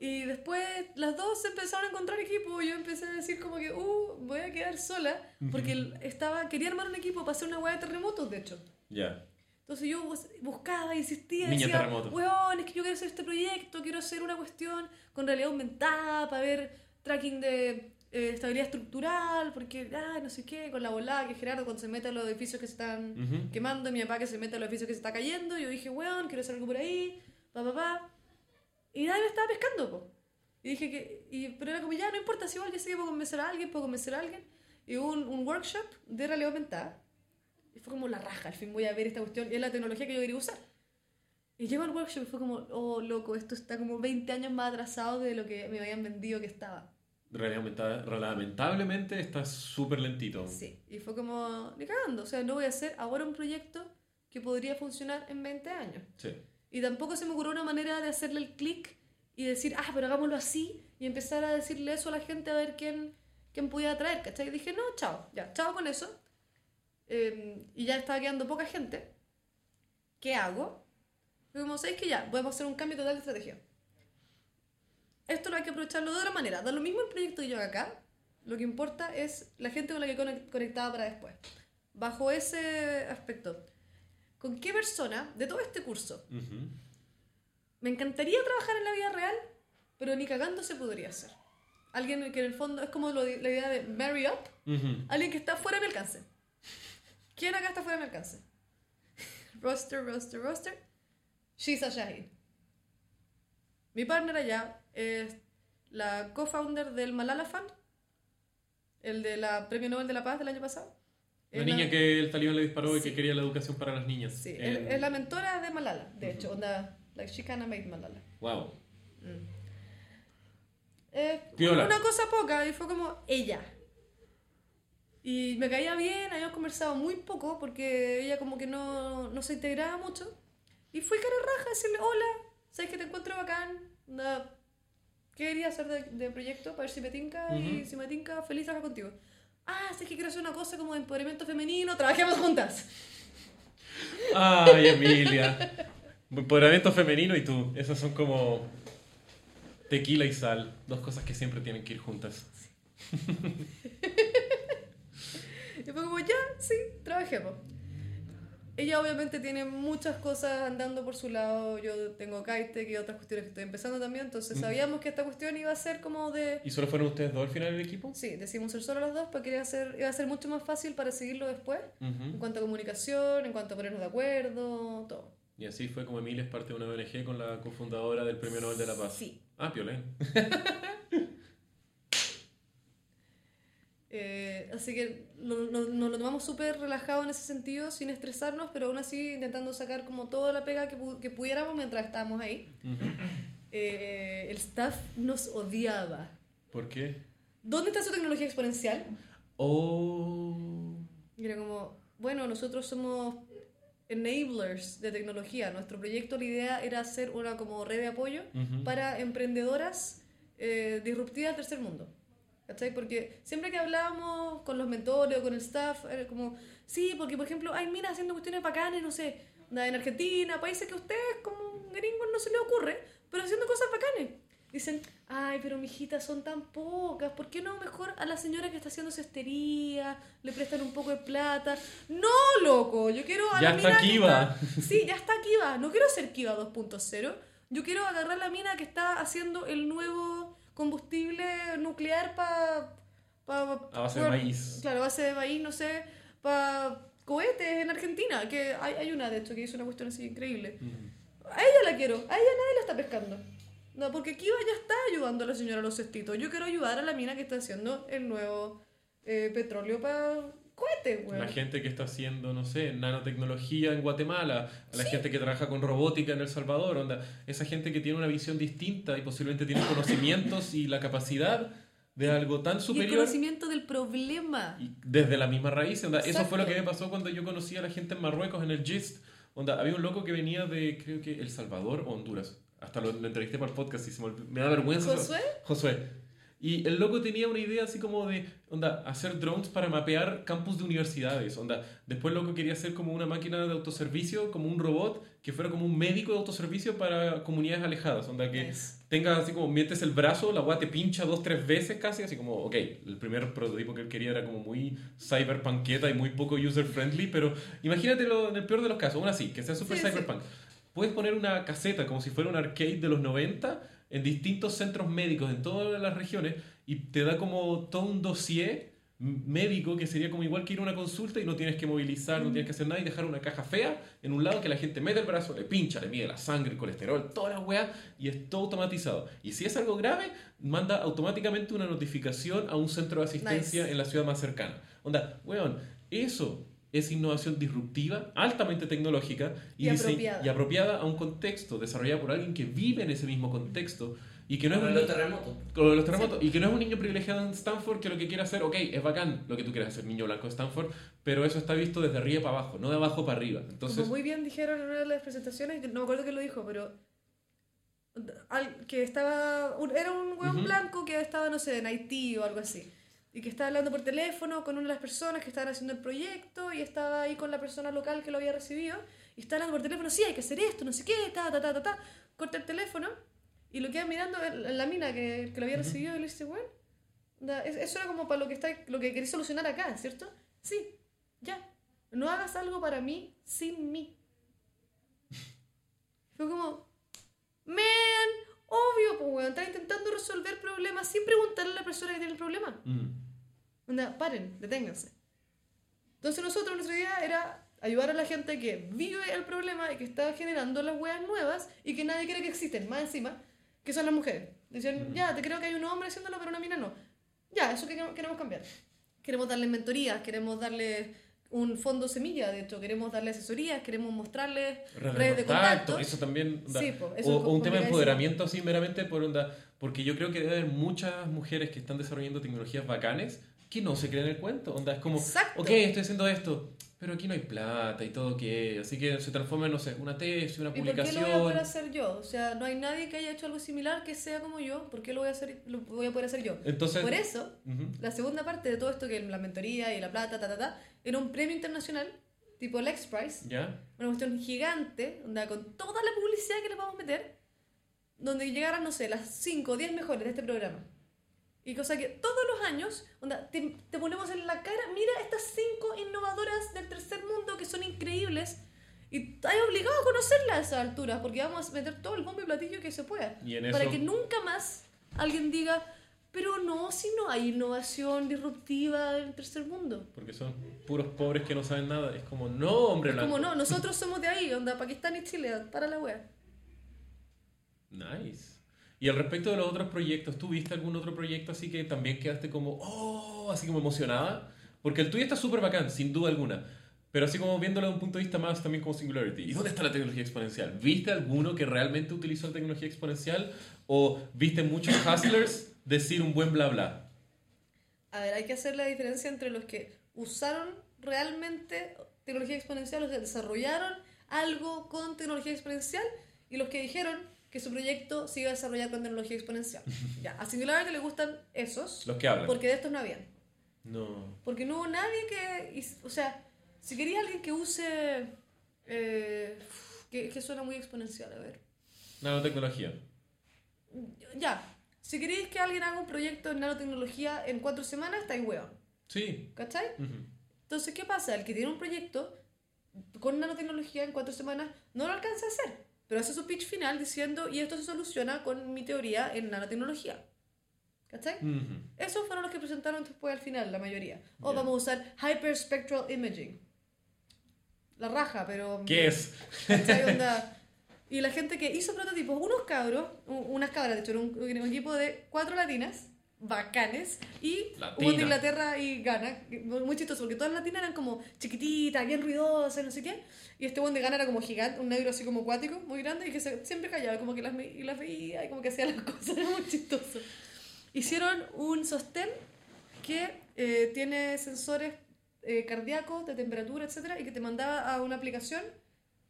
Y después las dos empezaron a encontrar equipo yo empecé a decir como que, uh, voy a quedar sola, porque el- estaba, quería armar un equipo para hacer una hueá de terremotos, de hecho. Ya. Entonces yo bus- buscaba, insistía, Niña decía, terremoto. weón, es que yo quiero hacer este proyecto, quiero hacer una cuestión con realidad aumentada para ver tracking de eh, estabilidad estructural, porque, ah, no sé qué, con la volada que Gerardo cuando se mete a los edificios que se están Ujú. quemando, y mi papá que se mete a los edificios que se está cayendo, yo dije, weón, quiero hacer algo por ahí, pa, pa, pa. Y nadie me estaba pescando, po. Y dije que, y, pero era como, ya, no importa, si igual yo sé que puedo convencer a alguien, puedo convencer a alguien. Y hubo un, un workshop de realidad aumentada. Y fue como la raja, al fin voy a ver esta cuestión, y es la tecnología que yo quería usar. Y llego al workshop y fue como, oh, loco, esto está como 20 años más atrasado de lo que me habían vendido que estaba. Lamentablemente está súper lentito. Sí, y fue como, ni cagando, o sea, no voy a hacer ahora un proyecto que podría funcionar en 20 años. Sí. Y tampoco se me ocurrió una manera de hacerle el clic y decir, ah, pero hagámoslo así, y empezar a decirle eso a la gente a ver quién, quién podía traer, ¿cachai? Y dije, no, chao, ya, chao con eso. Eh, y ya estaba quedando poca gente. ¿Qué hago? Fue como, ¿sabéis que ya? Podemos hacer un cambio total de estrategia. Esto lo hay que aprovecharlo de otra manera. Da lo mismo el proyecto que yo haga acá. Lo que importa es la gente con la que conec- conectaba para después. Bajo ese aspecto, ¿con qué persona de todo este curso me encantaría trabajar en la vida real, pero ni cagando se podría hacer. Alguien que en el fondo es como lo de- la idea de marry up, alguien que está fuera de mi alcance. ¿Quién acá está fuera de mi alcance? [LAUGHS] roster, roster, roster. Shisa Shahid. Mi partner allá es la co-founder del Malala Fund, el de la Premio Nobel de la Paz del año pasado. La Es niña que el talibán le disparó y Sí. que quería la educación para las niñas. Sí, En- es, es la mentora de Malala, de hecho, onda, like she kinda made Malala. Wow. Eh, Piola. una cosa poca y fue como ella. Y me caía bien, habíamos conversado muy poco porque ella como que no, no se integraba mucho. Y fui cara raja a decirle, hola, sabes que te encuentro bacán, ¿qué quería hacer de, de proyecto? Para ver si me tinca y Ujú. si me tinca, feliz trabajar contigo. Ah, sé que quiero hacer una cosa como de empoderamiento femenino, trabajemos juntas. Ay, Emilia. Empoderamiento femenino y tú. Esas son como tequila y sal. Dos cosas que siempre tienen que ir juntas. [LAUGHS] Y fue como, ya, sí, trabajemos. Ella obviamente tiene muchas cosas andando por su lado. Yo tengo Kaite y otras cuestiones que estoy empezando también. Entonces sabíamos que esta cuestión iba a ser como de. ¿Y solo fueron ustedes dos al final del equipo? Sí, decidimos ser solo los dos porque iba a ser, iba a ser mucho más fácil para seguirlo después. En Ujú. cuanto a comunicación, en cuanto a ponernos de acuerdo, todo. Y así fue como Emilia es parte de una ONG con la cofundadora del Premio Nobel de la Paz. Sí. Ah, Piolén. [LAUGHS] Eh, así que nos lo tomamos súper relajado en ese sentido, sin estresarnos, pero aún así intentando sacar como toda la pega que, pu- que pudiéramos mientras estábamos ahí. Ujú. Eh, el staff nos odiaba. ¿Por qué? ¿Dónde está su tecnología exponencial? Oh. Y era como, bueno, nosotros somos enablers de tecnología. Nuestro proyecto, la idea era hacer una como red de apoyo Ujú. para emprendedoras eh, disruptivas del tercer mundo. ¿Cachai? Porque siempre que hablábamos con los mentores o con el staff, era como, sí, porque por ejemplo hay minas haciendo cuestiones bacanas, no sé, en Argentina, países que a ustedes como gringos no se les ocurre, pero haciendo cosas bacanes. Dicen, ay, pero mijitas son tan pocas, ¿por qué no mejor a la señora que está haciendo cestería le prestan un poco de plata? No, loco, yo quiero a Ya la está mina Kiva. está- Sí, ya está Kiva. No quiero ser Kiva 2.0. Yo quiero agarrar la mina que está haciendo el nuevo combustible nuclear para... Pa, A base de maíz. Claro, a base de maíz, no sé, para cohetes en Argentina. Que hay, hay una, de hecho, que hizo una cuestión así increíble. A ella la quiero, a ella nadie la está pescando. No, porque Kiva ya está ayudando a la señora a los cestitos. Yo quiero ayudar a la mina que está haciendo el nuevo eh, petróleo para cohetes. La gente que está haciendo, no sé, nanotecnología en Guatemala, a la gente que trabaja con robótica en El Salvador, onda, esa gente que tiene una visión distinta y posiblemente tiene [LAUGHS] conocimientos y la capacidad de algo tan Y el superior conocimiento del problema. y desde la misma raíz. onda, eso fue lo que me pasó cuando yo conocí a la gente en Marruecos, en el GIST. Onda, había un loco que venía de, creo que, El Salvador o Honduras. Hasta lo, lo entrevisté para el podcast y se me, me da vergüenza. ¿Josué? Josué. Y el loco tenía una idea así como de, onda, hacer drones para mapear campus de universidades, onda. Después el loco quería hacer como una máquina de autoservicio, como un robot, que fuera como un médico de autoservicio para comunidades alejadas, onda, que Nice. tenga así como, metes el brazo, la weá te pincha dos, tres veces casi, así como, ok, el primer prototipo que él quería era como muy cyberpunketa y muy poco user-friendly, pero imagínatelo en el peor de los casos, aún así, que sea super Sí, sí. cyberpunk. Puedes poner una caseta como si fuera un arcade de los 90 en distintos centros médicos en todas las regiones y te da como todo un dossier médico que sería como igual que ir a una consulta y no tienes que movilizar, no tienes que hacer nada y dejar una caja fea en un lado que la gente mete el brazo, le pincha, le mide la sangre, el colesterol, toda la weá y es todo automatizado. Y si es algo grave, manda automáticamente una notificación a un centro de asistencia Nice. en la ciudad más cercana. Onda, weón, eso es innovación disruptiva, altamente tecnológica Y dise- apropiada. y apropiada a un contexto, desarrollada por alguien que vive en ese mismo contexto y que no es un los terremotos. los terremotos. Y que no es un niño privilegiado en Stanford que lo que quiere hacer, ok, es bacán lo que tú quieres hacer, niño blanco de Stanford, pero eso está visto desde arriba para abajo, no de abajo para arriba. Entonces, Como muy bien dijeron en una de las presentaciones, no me acuerdo quién lo dijo, pero al- que estaba un- era un hueón Ujú. blanco que estaba, no sé, en Haití o algo así. Y que estaba hablando por teléfono con una de las personas que estaban haciendo el proyecto y estaba ahí con la persona local que lo había recibido. Y estaba hablando por teléfono, sí, hay que hacer esto, no sé qué, ta, ta, ta, ta, ta. Corta el teléfono y lo queda mirando en la mina que, que lo había recibido y le dice, bueno, da- eso era como para lo que, está, lo que queréis solucionar acá, ¿cierto? Sí, ya. No hagas algo para mí sin mí. [LAUGHS] Fue como, man, obvio, pues, weón, estás intentando resolver problemas sin preguntarle a la persona que tiene el problema. mm, Onda, paren, deténganse. Entonces nosotros nuestra idea era ayudar a la gente que vive el problema y que está generando las weas nuevas y que nadie cree que existen, más encima, que son las mujeres. Dicen, Ujú. ya, te creo que hay un hombre haciéndolo, pero una mina no. Ya, eso que queremos- cambiar. Queremos darles mentorías, queremos darles un fondo semilla, de hecho, queremos darle asesorías, queremos mostrarles red redes de contacto. eso también. onda, Sí, po, eso o, un tema de empoderamiento así meramente por onda, porque yo creo que debe haber muchas mujeres que están desarrollando tecnologías bacanes que no se creen el cuento. Onda, es como, Exacto. ok, estoy haciendo esto, pero aquí no hay plata y todo que, así que se transforma en, no sé, una tesis, una ¿Y por qué publicación. lo voy a poder hacer yo? O sea, no hay nadie que haya hecho algo similar que sea como yo. ¿Por qué lo voy a, hacer, lo voy a poder hacer yo? Entonces, Por eso, ujú, la segunda parte de todo esto, que la mentoría y la plata, ta, ta, ta, era un premio internacional, tipo el X-Prize, ¿ya? una cuestión gigante, onda, con toda la publicidad que le podemos meter, donde llegaran, no sé, las 5 o 10 mejores de este programa. Y cosa que todos los años, onda, te, te ponemos en la cara, mira estas 5 innovadoras del tercer mundo que son increíbles, Y estás obligado a conocerla a esas alturas, porque vamos a meter todo el bombo y platillo que se pueda. Y en Para eso- que nunca más alguien diga, pero no, si no hay innovación disruptiva en el tercer mundo. Porque son puros pobres que no saben nada. Es como, no, hombre blanco. Como no, nosotros somos de ahí, onda Pakistán y Chile, para la wea. Nice. Y al respecto de los otros proyectos, ¿tú viste algún otro proyecto así que también quedaste como, oh, así como emocionada? Porque el tuyo está súper bacán, sin duda alguna. Pero así como viéndolo de un punto de vista más también como Singularity. ¿Y dónde está la tecnología exponencial? ¿Viste alguno que realmente utilizó la tecnología exponencial? ¿O viste muchos hustlers decir un buen bla bla? A ver, hay que hacer la diferencia entre los que usaron realmente tecnología exponencial, los que desarrollaron algo con tecnología exponencial y los que dijeron que su proyecto se iba a desarrollar con tecnología exponencial. [LAUGHS] ya, a Singularity le gustan esos, Los que hablan. porque de estos no habían. No. Porque no hubo nadie que. O sea, si quería alguien que use. eh, que, que suena muy exponencial, a ver. Nanotecnología. Ya, si queréis que alguien haga un proyecto en nanotecnología en cuatro semanas, está en hueón. Sí. ¿Cachai? Ujú. Entonces, ¿qué pasa? El que tiene un proyecto con nanotecnología en cuatro semanas no lo alcanza a hacer, pero hace su pitch final diciendo, y esto se soluciona con mi teoría en nanotecnología. ¿Cachai? Ujú. Esos fueron los que presentaron después al final, la mayoría. O Ya. vamos a usar hyperspectral imaging. La raja, pero... ¿Qué es? ¿Cachai? [LAUGHS] Onda- Y la gente que hizo prototipos, unos cabros, unas cabras, de hecho, era un, un equipo de cuatro latinas, bacanes, y hubo de Inglaterra y Ghana, muy chistoso, porque todas las latinas eran como chiquititas, bien ruidosas, no sé qué, y este buen de Ghana era como gigante, un negro así como acuático, muy grande, y que se- siempre callaba, como que las, y las veía, y como que hacía las [LAUGHS] cosas, era muy chistoso. Hicieron un sostén que eh, tiene sensores eh, cardíacos, de temperatura, etcétera, y que te mandaba a una aplicación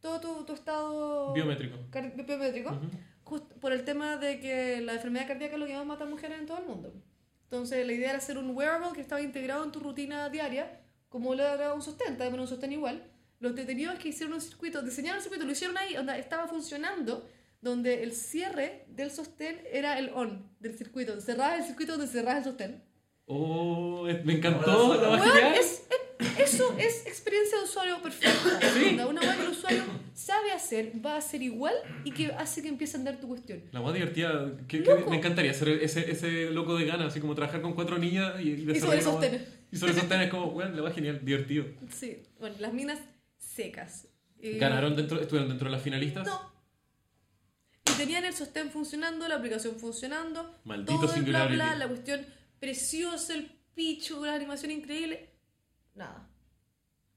todo tu, tu estado Biométrico. biométrico, Ujú. just- por el tema de que la enfermedad cardíaca es lo que más mata a mujeres en todo el mundo. Entonces, la idea era hacer un wearable que estaba integrado en tu rutina diaria, como lo era un sostén, también un sostén igual. Lo entretenido es que hicieron un circuito, diseñaron un circuito, lo hicieron ahí, onda, estaba funcionando, donde el cierre del sostén era el on del circuito. Cerrabas el circuito donde cerrabas el sostén. Oh, me encantó. Ahora ¿Estaba Weón, genial? es- es- eso es experiencia de usuario perfecta. Onda, Una weá que el usuario sabe hacer, va a hacer igual y que hace que empiece a andar tu cuestión. La más divertida, que, me encantaría ser ese, ese loco de gana, así como trabajar con cuatro niñas y, Y sobre desarrollar una- sostener. Y sobre sostener es como, bueno, le va genial, divertido. Sí, bueno, las minas secas. Eh, ¿Ganaron dentro, estuvieron dentro de las finalistas? No. Y tenían el sostén funcionando, la aplicación funcionando, Maldito todo el bla bla, la cuestión preciosa, el pitch, una animación increíble. Nada.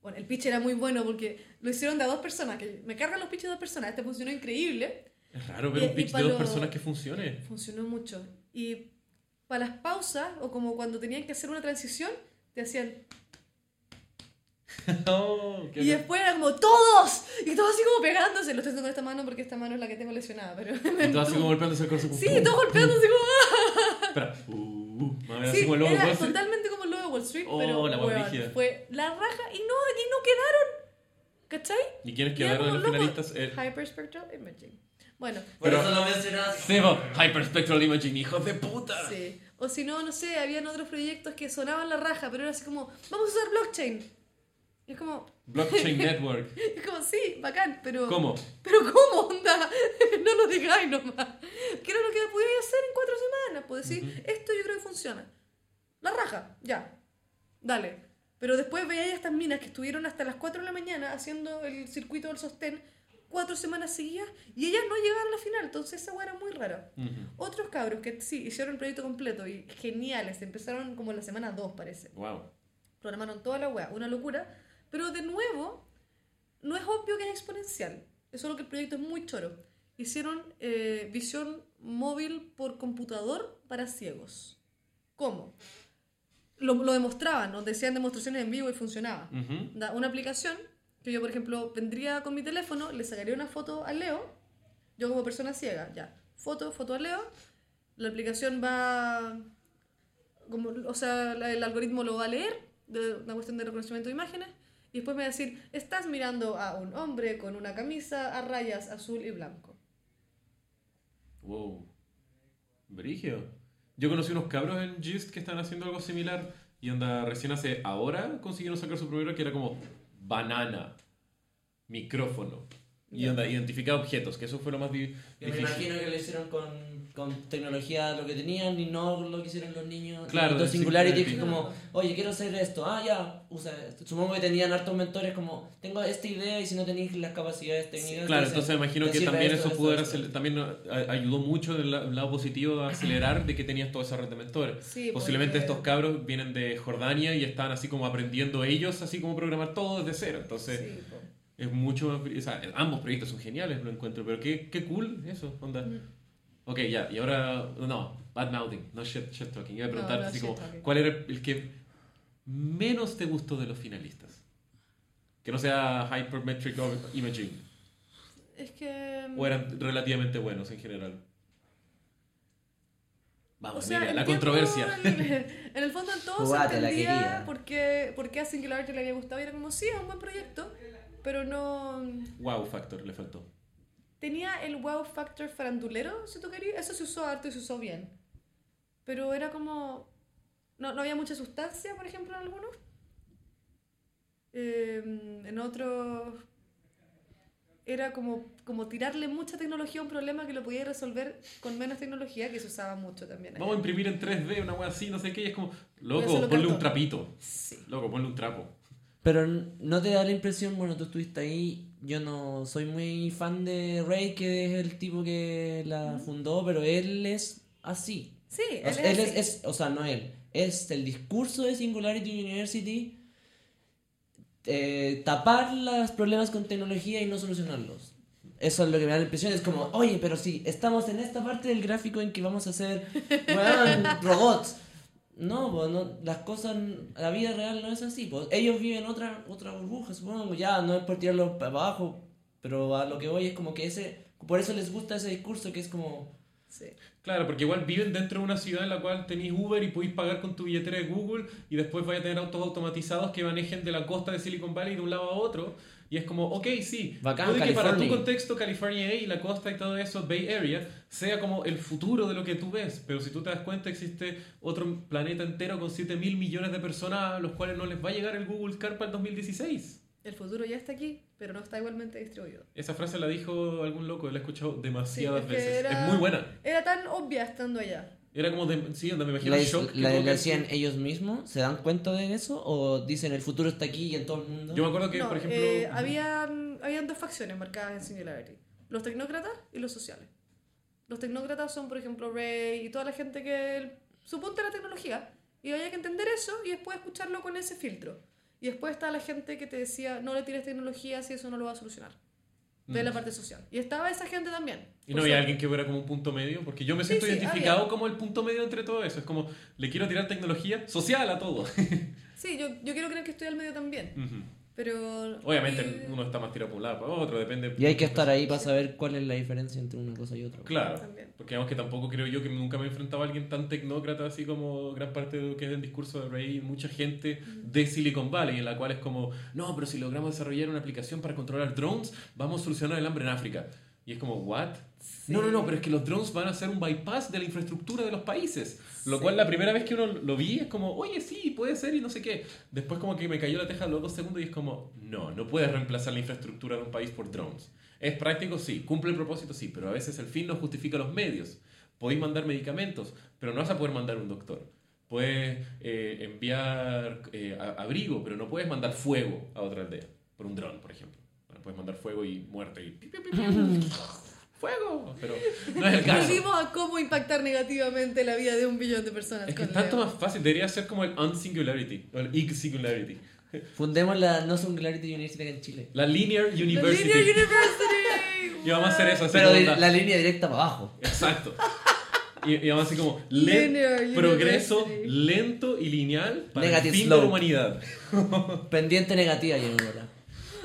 Bueno, el pitch era muy bueno porque lo hicieron de a dos personas, que me cargan los pitches de dos personas, este funcionó increíble. Es raro ver Y- un pitch de dos lo- personas que funcione. Funcionó mucho. Y para las pausas, o como cuando tenían que hacer una transición, te hacían [LAUGHS] Oh, Y después era como ¡Todos! Y todos así como pegándose. Lo estoy haciendo con esta mano porque esta mano es la que tengo lesionada. Pero Y todo [LAUGHS] así como golpeándose el corazón. Sí, todos golpeándose como. Espera. Uh, uh, Sí, así como el era totalmente el de Wall Street. Oh, pero la weón, fue la raja y no, y no quedaron. ¿Cachai? ¿Y quiénes quedaron los locos. finalistas? Eh, Hyperspectral Imaging. Bueno, Por Pero- eso lo mencionas. Sebo, Hyperspectral Imaging, hijos de puta. sí. O si no, no sé, habían otros proyectos que sonaban la raja, pero era así como, vamos a usar blockchain. Y es como, [LAUGHS] Blockchain Network. es como, sí, bacán, pero. ¿Cómo? Pero ¿cómo onda? [LAUGHS] no lo digáis nomás. Que era lo que podíais hacer en cuatro semanas. Pues decir, esto yo creo que funciona. La raja, ya. Dale. Pero después veíais a estas minas que estuvieron hasta las 4 de la mañana haciendo el circuito del sostén cuatro semanas seguidas y ellas no llegaron a la final. Entonces esa weá era muy rara. Otros cabros que sí hicieron el proyecto completo y geniales. Empezaron como la semana 2, parece Wow. programaron toda la weá, una locura. Pero de nuevo, no es obvio que es exponencial. Es solo que el proyecto es muy choro. Hicieron eh, visión móvil por computador para ciegos. ¿Cómo? Lo, lo demostraban, nos decían demostraciones en vivo y funcionaba. Una aplicación que yo, por ejemplo, vendría con mi teléfono, le sacaría una foto a Leo, yo como persona ciega, ya, foto, foto a Leo, la aplicación va, como, o sea, el algoritmo lo va a leer, de una cuestión de reconocimiento de imágenes, y después me va a decir, estás mirando a un hombre con una camisa a rayas azul y blanco. Wow. Brigio. Yo conocí unos cabros en Gist que están haciendo algo similar y onda recién hace ahora consiguieron sacar su primero que era como banana. micrófono. Y onda, identificar objetos, que eso fue lo más di- Yo me difícil. imagino que lo hicieron con, con tecnología lo que tenían y no lo que hicieron los niños. Claro, Entonces, del Singularity es como, oye, quiero hacer esto. Ah, ya, usa esto. Supongo que tenían hartos mentores como, tengo esta idea y si no tenéis las capacidades técnicas. Claro, entonces me imagino que también esto, eso pudo también a- ayudó mucho del la- lado positivo a acelerar de que tenías toda esa red de mentores. Sí, Posiblemente porque- estos cabros vienen de Jordania y están así como aprendiendo ellos, así como programar todo desde cero. Entonces Sí, po. es mucho más... O sea, ambos proyectos son geniales, lo encuentro, pero qué, qué cool eso, onda. Mm. Ok, ya, y ahora... No, bad mouthing, no shit, shit talking. Iba a preguntarte no así shit como, talking. ¿cuál era el que menos te gustó de los finalistas? Que no sea Hypermetric Imaging. Es que. ¿O eran relativamente buenos en general? O Vamos, sea, amiga, la controversia. En, [LAUGHS] en el fondo en todo se entendía por qué, por qué a Singularity le había gustado y era como, sí, es un buen proyecto, pero no... Wow factor le faltó. Tenía el wow factor farandulero, si tú querías, eso se usó harto y se usó bien. Pero era como... No, no había mucha sustancia, por ejemplo, en algunos. Eh, en otros... Era como, como tirarle mucha tecnología a un problema que lo podía resolver con menos tecnología, que se usaba mucho también. Vamos a imprimir en 3D una wea así, no sé qué, y es como, loco, ponle un trapito. Sí. Loco, ponle un trapo. Pero no te da la impresión, bueno, tú estuviste ahí, yo no soy muy fan de Ray, que es el tipo que la fundó, pero él es así. Sí, O él es es, es- o sea, no él, es el discurso de Singularity University, eh, tapar los problemas con tecnología y no solucionarlos. Eso es lo que me da la impresión, es como, oye, pero sí, estamos en esta parte del gráfico en que vamos a hacer [LAUGHS] robots. No, pues no, las cosas, la vida real no es así. Ellos viven otra, otra burbuja, supongo. Ya, no es por tirarlo para abajo, pero a lo que voy es como que ese, por eso les gusta ese discurso que es como, Sí. Claro, porque igual viven dentro de una ciudad en la cual tenéis Uber y podéis pagar con tu billetera de Google y después vais a tener autos automatizados que manejen de la costa de Silicon Valley de un lado a otro. Y es como, ok, sí, Bacán, puede que para tu contexto California y la costa y todo eso, Bay Area, sea como el futuro de lo que tú ves. Pero si tú te das cuenta, existe otro planeta entero con 7 mil millones de personas a los cuales no les va a llegar el Google Car para el 2016. El futuro ya está aquí, pero no está igualmente distribuido. Esa frase la dijo algún loco, la he escuchado demasiadas Sí, es que veces. era- Es muy buena. Era tan obvia estando allá. Era como de. Sí, donde me imagino ¿La, el shock. que la, que- decían ellos mismos? ¿Se dan cuenta de eso? ¿O dicen el futuro está aquí y en todo el mundo? Yo me acuerdo que, no, por ejemplo. eh, habían, habían dos facciones marcadas en Singularity. Los tecnócratas y los sociales. Los tecnócratas son, por ejemplo, Ray y toda la gente que el- su punto era la tecnología. Y había que entender eso y después escucharlo con ese filtro. Y después está la gente que te decía, no le tires tecnología si eso no lo va a solucionar. De Mm. la parte social. Y estaba esa gente también. Y no había alguien que fuera como un punto medio, porque yo me siento sí, identificado había. como el punto medio entre todo eso. Es como, le quiero tirar tecnología social a todo. Sí, yo, yo quiero creer que estoy al medio también. Ujú. Pero. Obviamente y- uno está más tirado por un lado para otro, depende. Y hay que estar ahí para saber cuál es la diferencia entre una cosa y otra. Claro, También. porque digamos que tampoco creo yo que nunca me he enfrentado a alguien tan tecnócrata así como gran parte de lo que es el discurso de Ray y mucha gente de Silicon Valley, en la cual es como, no, pero si logramos desarrollar una aplicación para controlar drones, vamos a solucionar el hambre en África. Y es como, ¿what? No, no, no, pero es que los drones van a ser un bypass de la infraestructura de los países. Lo Sí. cual la primera vez que uno lo vi es como, oye, sí, puede ser y no sé qué. Después como que me cayó la teja los dos segundos y es como, no, no puedes reemplazar la infraestructura de un país por drones. ¿Es práctico? Sí. ¿Cumple el propósito? Sí. Pero a veces el fin no justifica los medios. Podéis mandar medicamentos, pero no vas a poder mandar un doctor. Puedes eh, enviar eh, abrigo, pero no puedes mandar fuego a otra aldea. Por un dron, por ejemplo. Puedes mandar fuego y muerte y... pi, pi, pi, pi. [LAUGHS] ¡Fuego! Pero no es el caso. Volvimos a cómo impactar negativamente la vida de un billón de personas. Es que es con tanto Leo. más fácil, debería ser como el unsingularity, o el ig-singularity. [LAUGHS] Fundemos la No Singularity University en Chile. La linear university. Linear University. [LAUGHS] Y vamos a hacer eso así Pero onda- la línea directa para abajo. Exacto. Y, y vamos así como Linear progreso University. lento y lineal para Negative el fin slope. de la humanidad. Pendiente negativa, yo me ahora.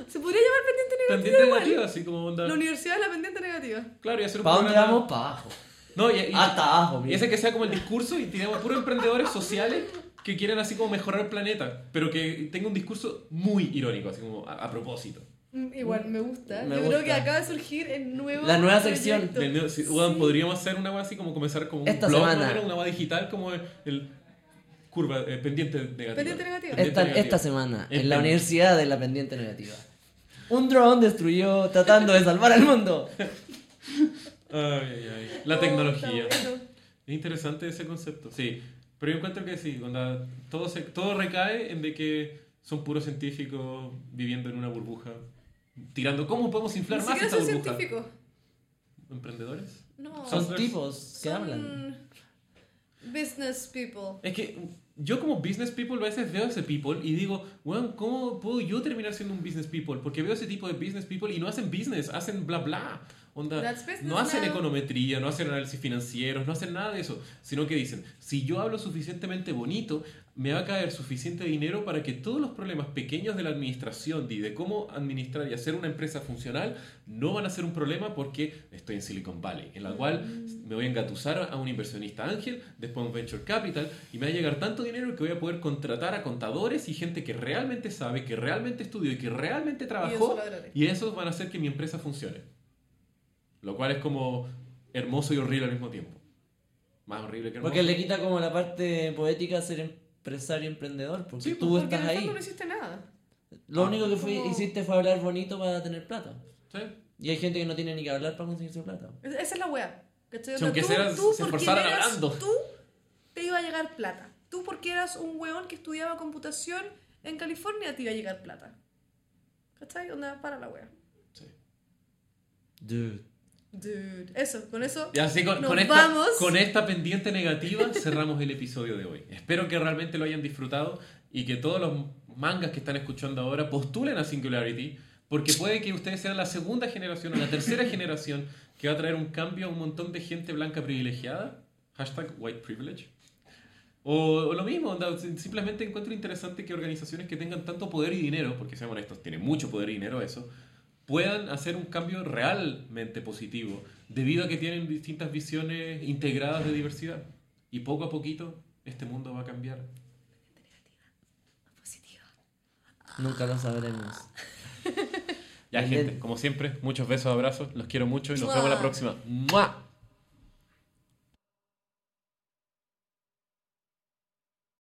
Se podría llamar pendiente negativa. Pendiente igual. negativa, así como onda. La universidad es la pendiente negativa. Claro, y hacer un ¿Para dónde programa- vamos? Para abajo. No, y, y- Hasta abajo, y mira. ese que sea como el discurso y tenemos puros emprendedores sociales que quieren así como mejorar el planeta, pero que tenga un discurso muy irónico, así como a, a propósito. Mm, Igual me gusta. Me Yo gusta. creo que acaba de surgir el nuevo. La nueva sección. proyecto. Del neo- si- weón, Podríamos hacer una wea así como comenzar como un Esta blog, semana. ¿no? una wea digital como el, el curva eh, pendiente negativa. Pendiente negativa. Esta, negativa. esta semana, en la Esta- Universidad de la Pendiente Negativa. Un dron destruyó tratando de salvar al mundo. Ay, ay, ay. La Oh, tecnología. bueno. Es interesante ese concepto, sí. Pero yo encuentro que sí, onda, todo, se, todo recae en de que son puros científicos viviendo en una burbuja, tirando, ¿cómo podemos inflar más esta son burbuja? científicos. ¿Emprendedores? No. Son tipos que son hablan. Business people. Es que yo como business people a veces veo a ese people y digo, bueno, ¿cómo puedo yo terminar siendo un business people? Porque veo ese tipo de business people y no hacen business, hacen bla bla. Onda, no hacen now. econometría, no hacen análisis financieros, no hacen nada de eso, sino que dicen, si yo hablo suficientemente bonito, me va a caer suficiente dinero para que todos los problemas pequeños de la administración y de cómo administrar y hacer una empresa funcional no van a ser un problema porque estoy en Silicon Valley, en la cual me voy a engatusar a un inversionista ángel, después a un venture capital y me va a llegar tanto dinero que voy a poder contratar a contadores y gente que realmente sabe, que realmente estudió y que realmente trabajó lograré. y esos van a hacer que mi empresa funcione. Lo cual es como hermoso y horrible al mismo tiempo. Más horrible que hermoso. Porque le quita como la parte poética ser empresario emprendedor. Porque Sí, tú Porque estás en el ahí. no hiciste nada. Lo Ah. único que fue- Como- hiciste fue hablar bonito para tener plata. Sí. Y hay gente que no tiene ni que hablar para conseguirse plata. Es- Esa es la wea. ¿cachai? Si aunque tú, seas- tú se esforzaran hablando. Tú te iba a llegar plata. Tú porque eras un weón que estudiaba computación en California te iba a llegar plata. ¿Cachai? Onda, para la wea. sí. Dude. Dude. Eso, con eso. Y así con, Nos con esta, vamos. con esta pendiente negativa cerramos el episodio de hoy. Espero que realmente lo hayan disfrutado y que todos los mangas que están escuchando ahora postulen a Singularity porque puede que ustedes sean la segunda generación o la tercera [LAUGHS] generación que va a traer un cambio a un montón de gente blanca privilegiada. Hashtag white privilege. O, o lo mismo, simplemente encuentro interesante que organizaciones que tengan tanto poder y dinero, porque seamos honestos, tienen mucho poder y dinero eso, puedan hacer un cambio realmente positivo, debido a que tienen distintas visiones integradas de diversidad. Y poco a poquito, este mundo va a cambiar. Nunca lo sabremos. Ya, gente, como siempre, muchos besos, abrazos, los quiero mucho y nos vemos la próxima. ¡Mua!